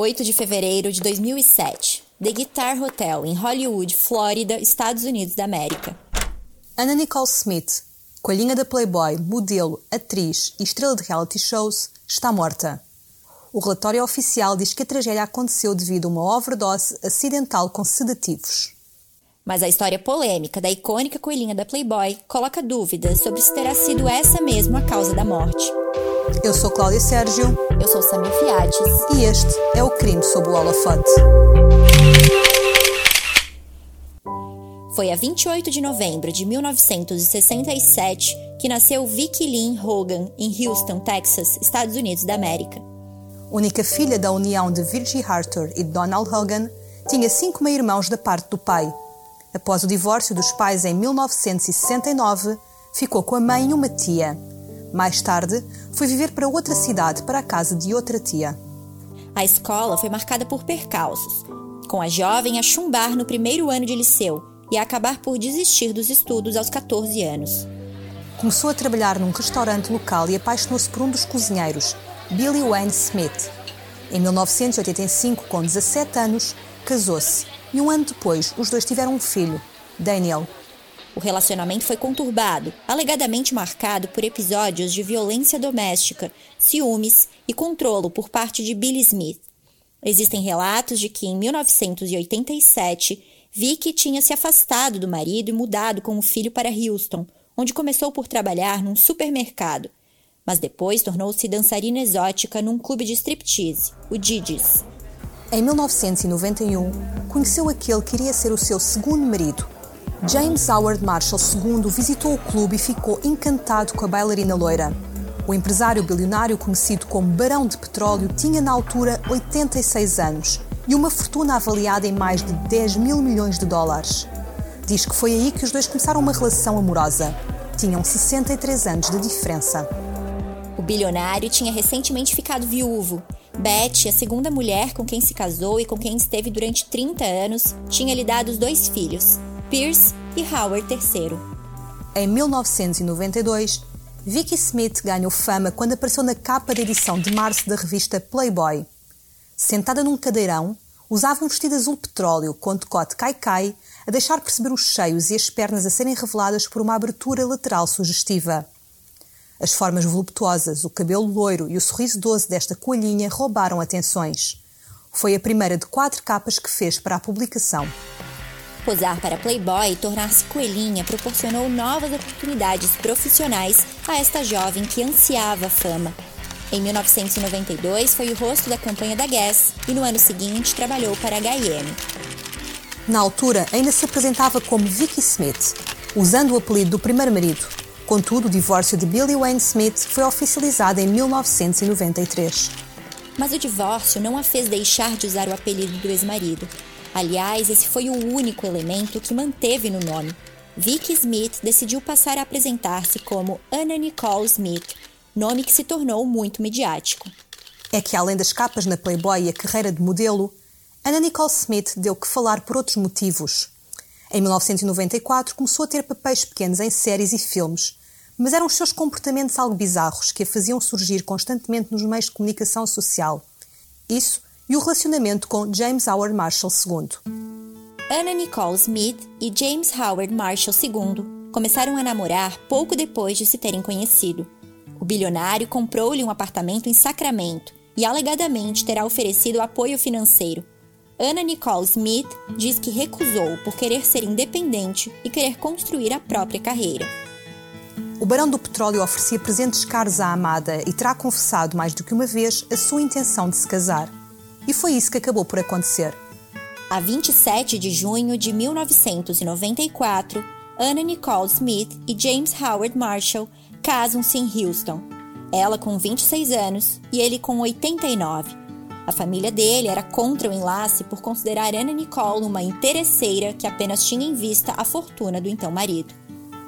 8 de fevereiro de 2007, The Guitar Hotel, em Hollywood, Flórida, Estados Unidos da América. Anna Nicole Smith, coelhinha da Playboy, modelo, atriz e estrela de reality shows, está morta. O relatório oficial diz que a tragédia aconteceu devido a uma overdose acidental com sedativos. Mas a história polêmica da icônica coelhinha da Playboy coloca dúvidas sobre se terá sido essa mesmo a causa da morte. Eu sou Cláudia Sérgio. Eu sou Samir Fiates. E este é o Crime sob o Holofote. Foi a 28 de novembro de 1967 que nasceu Vicky Lynn Hogan em Houston, Texas, Estados Unidos da América. Única filha da união de Virgie Harter e Donald Hogan, tinha cinco meio-irmãos da parte do pai. Após o divórcio dos pais em 1969, ficou com a mãe e uma tia. Mais tarde, foi viver para outra cidade, para a casa de outra tia. A escola foi marcada por percalços, com a jovem a chumbar no primeiro ano de liceu e a acabar por desistir dos estudos aos 14 anos. Começou a trabalhar num restaurante local e apaixonou-se por um dos cozinheiros, Billy Wayne Smith. Em 1985, com 17 anos, casou-se e um ano depois os dois tiveram um filho, Daniel. O relacionamento foi conturbado, alegadamente marcado por episódios de violência doméstica, ciúmes e controlo por parte de Billy Smith. Existem relatos de que em 1987 Vicky tinha se afastado do marido e mudado com o filho para Houston, onde começou por trabalhar num supermercado, mas depois tornou-se dançarina exótica num clube de striptease, o Didi's. Em 1991, conheceu aquele que iria ser o seu segundo marido. James Howard Marshall II visitou o clube e ficou encantado com a bailarina loira. O empresário bilionário conhecido como Barão de Petróleo tinha na altura 86 anos e uma fortuna avaliada em mais de 10 mil milhões de dólares. Diz que foi aí que os dois começaram uma relação amorosa. Tinham 63 anos de diferença. O bilionário tinha recentemente ficado viúvo. Beth, a segunda mulher com quem se casou e com quem esteve durante 30 anos, tinha lhe dado os dois filhos, Pierce e Howard III. Em 1992, Vicky Smith ganhou fama quando apareceu na capa da edição de março da revista Playboy sentada num cadeirão, usava um vestido azul petróleo com decote cai-cai, a deixar perceber os cheios e as pernas a serem reveladas por uma abertura lateral sugestiva. As formas voluptuosas, o cabelo loiro e o sorriso doce desta coelhinha roubaram atenções. Foi a primeira de quatro capas que fez para a publicação. Posar para Playboy e tornar-se coelhinha proporcionou novas oportunidades profissionais a esta jovem que ansiava fama em 1992, foi o rosto da campanha da Guess e no ano seguinte trabalhou para a H&M. Na altura, ainda se apresentava como Vicky Smith, usando o apelido do primeiro marido. Contudo, o divórcio de Billy Wayne Smith foi oficializado em 1993. Mas o divórcio não a fez deixar de usar o apelido do ex-marido. Aliás, esse foi o único elemento que manteve no nome. Vicky Smith decidiu passar a apresentar-se como Anna Nicole Smith, nome que se tornou muito midiático. É que, além das capas na Playboy e a carreira de modelo, Anna Nicole Smith deu que falar por outros motivos. Em 1994 começou a ter papéis pequenos em séries e filmes, mas eram os seus comportamentos algo bizarros que a faziam surgir constantemente nos meios de comunicação social. Isso e o relacionamento com James Howard Marshall II. Anna Nicole Smith e James Howard Marshall II começaram a namorar pouco depois de se terem conhecido. O bilionário comprou-lhe um apartamento em Sacramento e alegadamente terá oferecido apoio financeiro. Anna Nicole Smith diz que recusou por querer ser independente e querer construir a própria carreira. O Barão do Petróleo oferecia presentes caros à amada e terá confessado mais do que uma vez a sua intenção de se casar. E foi isso que acabou por acontecer. A 27 de junho de 1994, Anna Nicole Smith e James Howard Marshall casam-se em Houston. Ela com 26 anos e ele com 89. A família dele era contra o enlace por considerar Anna Nicole uma interesseira que apenas tinha em vista a fortuna do então marido.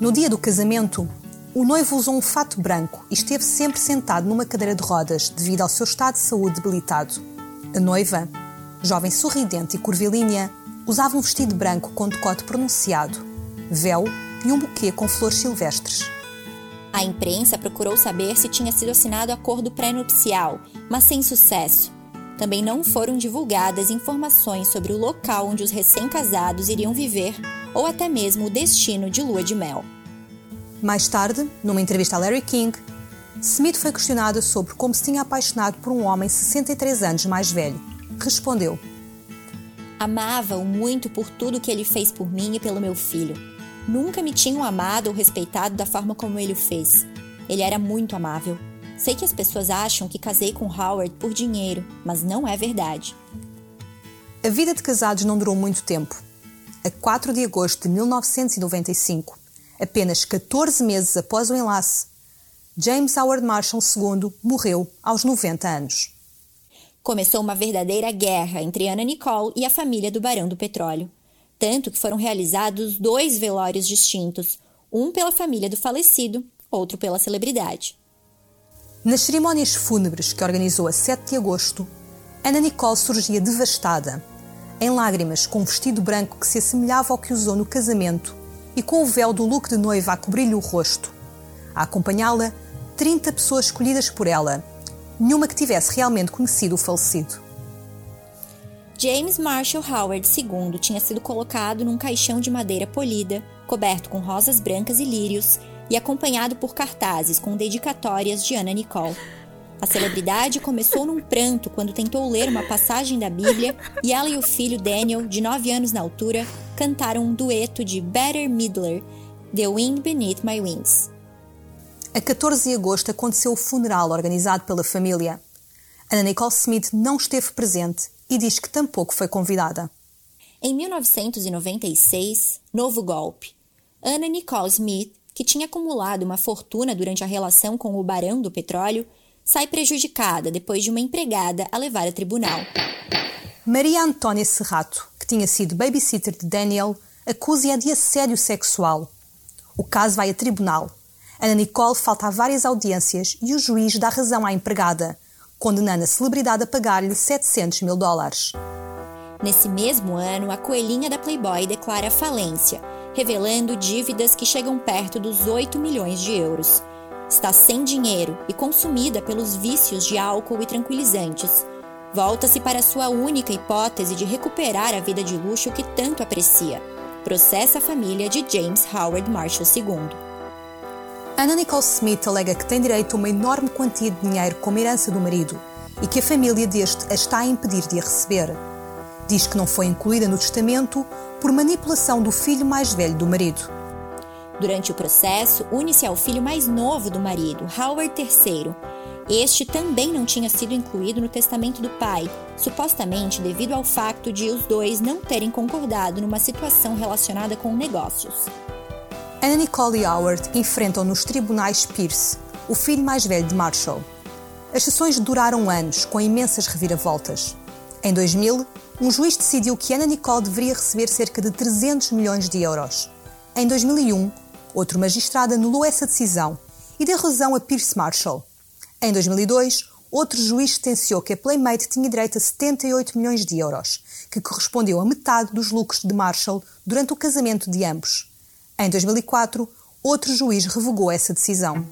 No dia do casamento, o noivo usou um fato branco e esteve sempre sentado numa cadeira de rodas devido ao seu estado de saúde debilitado. A noiva, jovem sorridente e curvilínea, usava um vestido branco com decote pronunciado, véu e um buquê com flores silvestres. A imprensa procurou saber se tinha sido assinado acordo pré-nupcial, mas sem sucesso. Também não foram divulgadas informações sobre o local onde os recém-casados iriam viver ou até mesmo o destino de lua de mel. Mais tarde, numa entrevista a Larry King, Smith foi questionada sobre como se tinha apaixonado por um homem 63 anos mais velho. Respondeu: Amava-o muito por tudo que ele fez por mim e pelo meu filho. Nunca me tinham amado ou respeitado da forma como ele o fez. Ele era muito amável. Sei que as pessoas acham que casei com Howard por dinheiro, mas não é verdade. A vida de casados não durou muito tempo. A 4 de agosto de 1995, apenas 14 meses após o enlace, James Howard Marshall II morreu aos 90 anos. Começou uma verdadeira guerra entre Anna Nicole e a família do Barão do Petróleo. Tanto que foram realizados dois velórios distintos, um pela família do falecido, outro pela celebridade. Nas cerimónias fúnebres que organizou a 7 de agosto, Anna Nicole surgia devastada, em lágrimas, com um vestido branco que se assemelhava ao que usou no casamento e com o véu do look de noiva a cobrir-lhe o rosto. A acompanhá-la, 30 pessoas escolhidas por ela, nenhuma que tivesse realmente conhecido o falecido. James Marshall Howard II tinha sido colocado num caixão de madeira polida, coberto com rosas brancas e lírios, e acompanhado por cartazes com dedicatórias de Anna Nicole. A celebridade começou num pranto quando tentou ler uma passagem da Bíblia e ela e o filho Daniel, de 9 anos na altura, cantaram um dueto de Better Midler, The Wind Beneath My Wings. A 14 de agosto aconteceu o funeral organizado pela família. Anna Nicole Smith não esteve presente e diz que tampouco foi convidada. Em 1996, novo golpe. Anna Nicole Smith, que tinha acumulado uma fortuna durante a relação com o barão do petróleo, sai prejudicada depois de uma empregada a levar a tribunal. Maria Antônia Serrato, que tinha sido babysitter de Daniel, acusa-a de assédio sexual. O caso vai a tribunal Ana Nicole falta a várias audiências e o juiz dá razão à empregada, condenando a celebridade a pagar-lhe 700 mil dólares. Nesse mesmo ano, a coelhinha da Playboy declara falência, revelando dívidas que chegam perto dos 8 milhões de euros. Está sem dinheiro e consumida pelos vícios de álcool e tranquilizantes. Volta-se para sua única hipótese de recuperar a vida de luxo que tanto aprecia. Processa a família de James Howard Marshall II. Anna Nicole Smith alega que tem direito a uma enorme quantia de dinheiro como herança do marido e que a família deste a está a impedir de a receber. Diz que não foi incluída no testamento por manipulação do filho mais velho do marido. Durante o processo, une-se ao filho mais novo do marido, Howard III. Este também não tinha sido incluído no testamento do pai, supostamente devido ao facto de os dois não terem concordado numa situação relacionada com negócios. Anna Nicole e Howard enfrentam nos tribunais Pierce, o filho mais velho de Marshall. As sessões duraram anos, com imensas reviravoltas. Em 2000, um juiz decidiu que Anna Nicole deveria receber cerca de 300 milhões de euros. Em 2001, outro magistrado anulou essa decisão e deu razão a Pierce Marshall. Em 2002, outro juiz sentenciou que a Playmate tinha direito a 78 milhões de euros, que correspondeu a metade dos lucros de Marshall durante o casamento de ambos. Em 2004, outro juiz revogou essa decisão.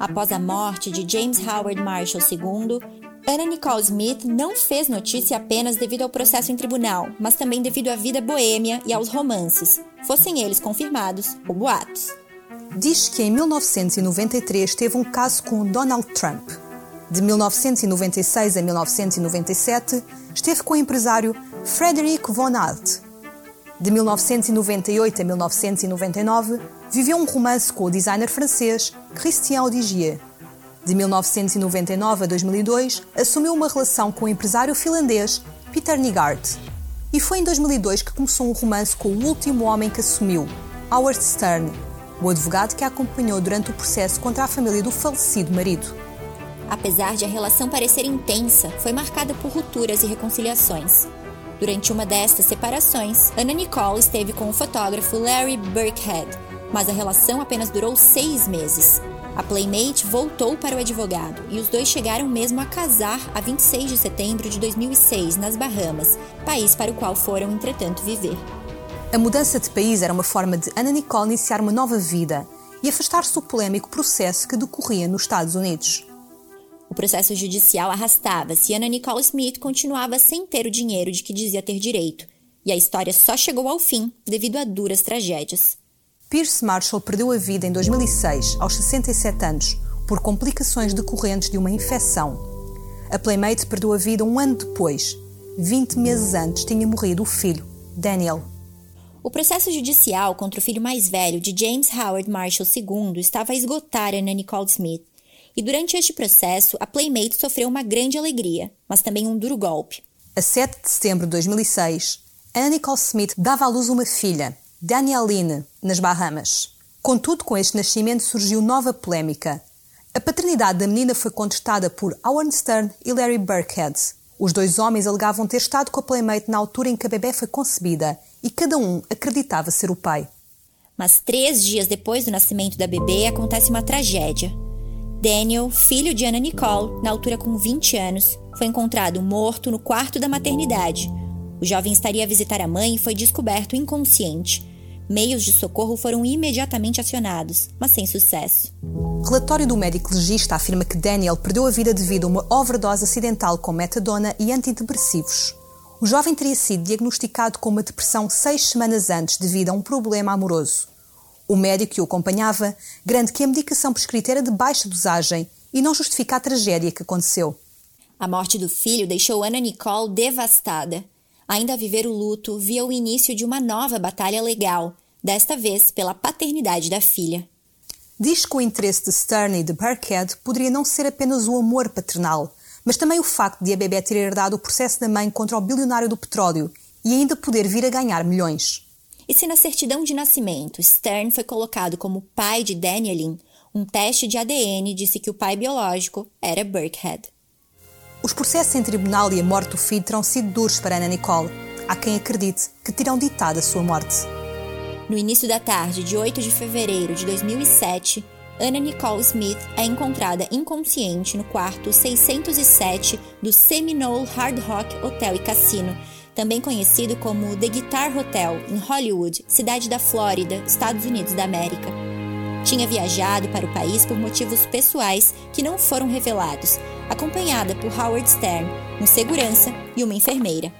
Após a morte de James Howard Marshall II, Anna Nicole Smith não fez notícia apenas devido ao processo em tribunal, mas também devido à vida boêmia e aos romances, fossem eles confirmados ou boatos. Diz que em 1993 teve um caso com Donald Trump. De 1996 a 1997, esteve com o empresário Frederick Von Alt, de 1998 a 1999, viveu um romance com o designer francês Christian Audigier. De 1999 a 2002, assumiu uma relação com o empresário finlandês Peter Nygaard. E foi em 2002 que começou um romance com o último homem que assumiu, Howard Stern, o advogado que a acompanhou durante o processo contra a família do falecido marido. Apesar de a relação parecer intensa, foi marcada por rupturas e reconciliações. Durante uma destas separações, Anna Nicole esteve com o fotógrafo Larry Burkhead, mas a relação apenas durou seis meses. A Playmate voltou para o advogado e os dois chegaram mesmo a casar a 26 de setembro de 2006, nas Bahamas, país para o qual foram, entretanto, viver. A mudança de país era uma forma de Anna Nicole iniciar uma nova vida e afastar-se do polêmico processo que decorria nos Estados Unidos. O processo judicial arrastava-se e Anna Nicole Smith continuava sem ter o dinheiro de que dizia ter direito. E a história só chegou ao fim devido a duras tragédias. Pierce Marshall perdeu a vida em 2006, aos 67 anos, por complicações decorrentes de uma infecção. A Playmate perdeu a vida um ano depois. 20 meses antes tinha morrido o filho, Daniel. O processo judicial contra o filho mais velho de James Howard Marshall II estava a esgotar Anna Nicole Smith. E durante este processo, a Playmate sofreu uma grande alegria, mas também um duro golpe. A 7 de setembro de 2006, Anna Nicole Smith dava à luz uma filha, Danieline, nas Bahamas. Contudo, com este nascimento surgiu nova polémica. A paternidade da menina foi contestada por Howard Stern e Larry Burkhead. Os dois homens alegavam ter estado com a Playmate na altura em que a bebê foi concebida e cada um acreditava ser o pai. Mas três dias depois do nascimento da bebê acontece uma tragédia. Daniel, filho de Anna Nicole, na altura com 20 anos, foi encontrado morto no quarto da maternidade. O jovem estaria a visitar a mãe e foi descoberto inconsciente. Meios de socorro foram imediatamente acionados, mas sem sucesso. Relatório do médico legista afirma que Daniel perdeu a vida devido a uma overdose acidental com metadona e antidepressivos. O jovem teria sido diagnosticado com uma depressão seis semanas antes devido a um problema amoroso. O médico que o acompanhava garante que a medicação prescrita era de baixa dosagem e não justifica a tragédia que aconteceu. A morte do filho deixou Ana Nicole devastada. Ainda a viver o luto, via o início de uma nova batalha legal, desta vez pela paternidade da filha. Diz que o interesse de Stern e de Burkhead poderia não ser apenas o amor paternal, mas também o facto de a bebê ter herdado o processo da mãe contra o bilionário do petróleo e ainda poder vir a ganhar milhões. E se na certidão de nascimento Stern foi colocado como pai de Danielin, um teste de ADN disse que o pai biológico era Burkhead. Os processos em tribunal e a morte do filho terão sido duros para Ana Nicole. Há quem acredite que terão ditado a sua morte. No início da tarde de 8 de fevereiro de 2007, Anna Nicole Smith é encontrada inconsciente no quarto 607 do Seminole Hard Rock Hotel e Cassino, também conhecido como The Guitar Hotel, em Hollywood, cidade da Flórida, Estados Unidos da América. Tinha viajado para o país por motivos pessoais que não foram revelados, acompanhada por Howard Stern, um segurança e uma enfermeira.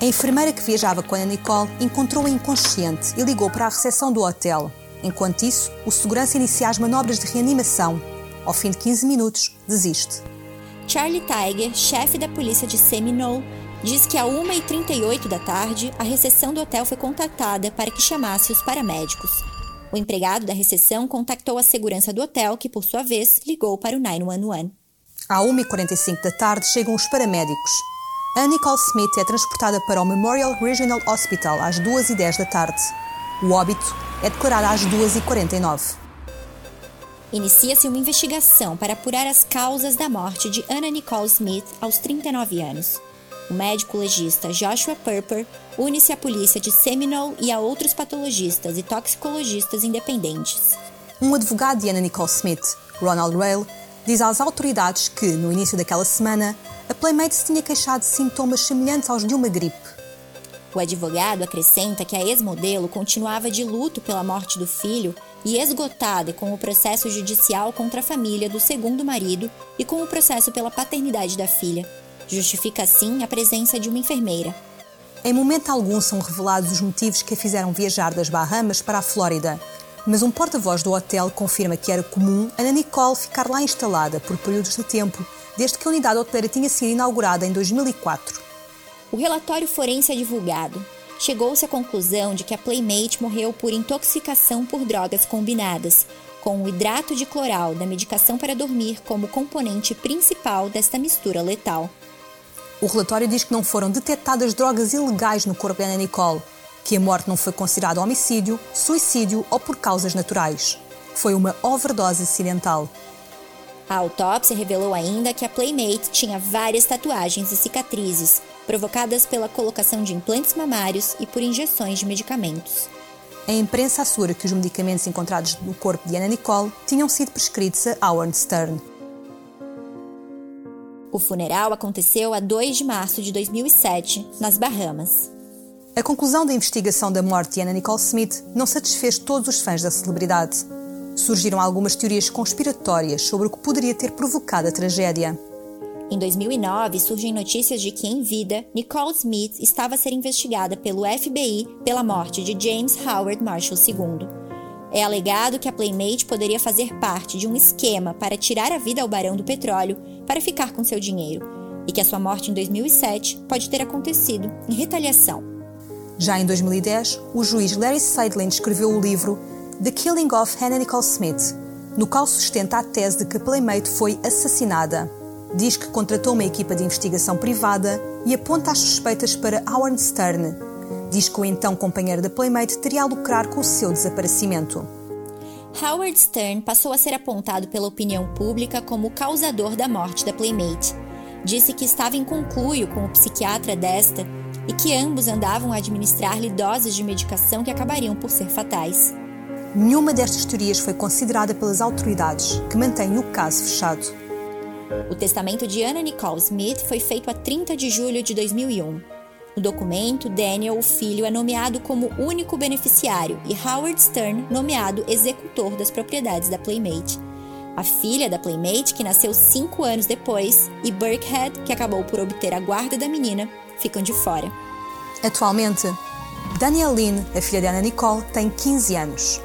A enfermeira que viajava com a Nicole encontrou-a inconsciente e ligou para a recepção do hotel. Enquanto isso, o segurança inicia as manobras de reanimação. Ao fim de 15 minutos, desiste. Charlie Tiger, chefe da polícia de Seminole, diz que a 1h38 da tarde, a recepção do hotel foi contatada para que chamasse os paramédicos. O empregado da recepção contactou a segurança do hotel, que por sua vez ligou para o 911. À 1h45 da tarde chegam os paramédicos. A Nicole Smith é transportada para o Memorial Regional Hospital às 2h10 da tarde. O óbito é declarado às 2h49. Inicia-se uma investigação para apurar as causas da morte de Anna Nicole Smith aos 39 anos. O médico legista Joshua Purper une-se à polícia de Seminole e a outros patologistas e toxicologistas independentes. Um advogado de Anna Nicole Smith, Ronald Rail, diz às autoridades que, no início daquela semana, a Playmate se tinha queixado de sintomas semelhantes aos de uma gripe. O advogado acrescenta que a ex-modelo continuava de luto pela morte do filho e esgotada com o processo judicial contra a família do segundo marido e com o processo pela paternidade da filha, Justifica assim a presença de uma enfermeira. Em momento algum são revelados os motivos que a fizeram viajar das Bahamas para a Flórida, mas um porta-voz do hotel confirma que era comum Ana Nicole ficar lá instalada por períodos de tempo, desde que a unidade hoteleira tinha sido inaugurada em 2004. O relatório forense é divulgado. Chegou-se à conclusão de que a Playmate morreu por intoxicação por drogas combinadas, com o hidrato de cloral da medicação para dormir como componente principal desta mistura letal. O relatório diz que não foram detectadas drogas ilegais no corpo de Ana Nicole, que a morte não foi considerada homicídio, suicídio ou por causas naturais. Foi uma overdose acidental. A autópsia revelou ainda que a Playmate tinha várias tatuagens e cicatrizes, provocadas pela colocação de implantes mamários e por injeções de medicamentos. A imprensa assegura que os medicamentos encontrados no corpo de Ana Nicole tinham sido prescritos a Howard Stern. O funeral aconteceu a 2 de março de 2007, nas Bahamas. A conclusão da investigação da morte de Anna Nicole Smith não satisfez todos os fãs da celebridade. Surgiram algumas teorias conspiratórias sobre o que poderia ter provocado a tragédia. Em 2009, surgem notícias de que, em vida, Nicole Smith estava a ser investigada pelo FBI pela morte de James Howard Marshall II. É alegado que a Playmate poderia fazer parte de um esquema para tirar a vida ao barão do petróleo para ficar com seu dinheiro, e que a sua morte em 2007 pode ter acontecido em retaliação. Já em 2010, o juiz Larry Seidlin escreveu o livro The Killing of Hannah Nicole Smith, no qual sustenta a tese de que Playmate foi assassinada diz que contratou uma equipa de investigação privada e aponta as suspeitas para Howard Stern. Diz que o então companheiro da Playmate teria a lucrar com o seu desaparecimento. Howard Stern passou a ser apontado pela opinião pública como o causador da morte da Playmate. Disse que estava em concluio com o psiquiatra desta e que ambos andavam a administrar-lhe doses de medicação que acabariam por ser fatais. Nenhuma destas teorias foi considerada pelas autoridades, que mantêm o caso fechado. O testamento de Anna Nicole Smith foi feito a 30 de julho de 2001. No documento, Daniel, o filho, é nomeado como único beneficiário e Howard Stern nomeado executor das propriedades da Playmate. A filha da Playmate, que nasceu cinco anos depois, e Burkhead, que acabou por obter a guarda da menina, ficam de fora. Atualmente, Daniel Lynn, a filha de Anna Nicole, tem 15 anos.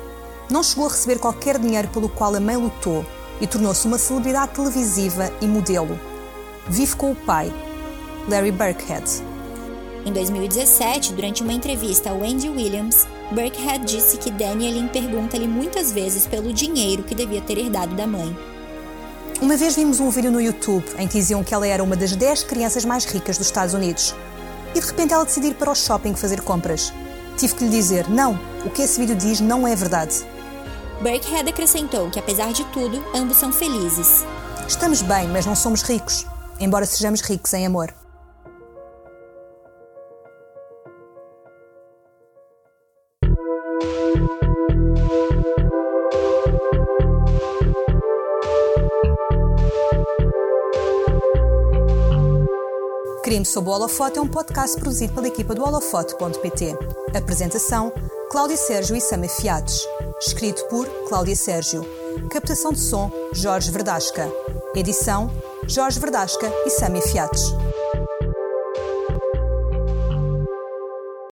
Não chegou a receber qualquer dinheiro pelo qual a mãe lutou e tornou-se uma celebridade televisiva e modelo. Vive com o pai, Larry Burkhead. Em 2017, durante uma entrevista ao Andy Williams, Burkhead disse que Danielin pergunta-lhe muitas vezes pelo dinheiro que devia ter herdado da mãe. Uma vez vimos um vídeo no YouTube em que diziam que ela era uma das 10 crianças mais ricas dos Estados Unidos. E de repente ela decidiu ir para o shopping fazer compras. Tive que lhe dizer: não, o que esse vídeo diz não é verdade. Burkhead acrescentou que, apesar de tudo, ambos são felizes. Estamos bem, mas não somos ricos, embora sejamos ricos em amor. Crime sob o Holofote é um podcast produzido pela equipa do holofote.pt. Apresentação: Cláudia Sérgio e Sama Fiates. Escrito por Cláudia Sérgio. Captação de som: Jorge Verdasca. Edição: Jorge Verdasca e Sami Fiates.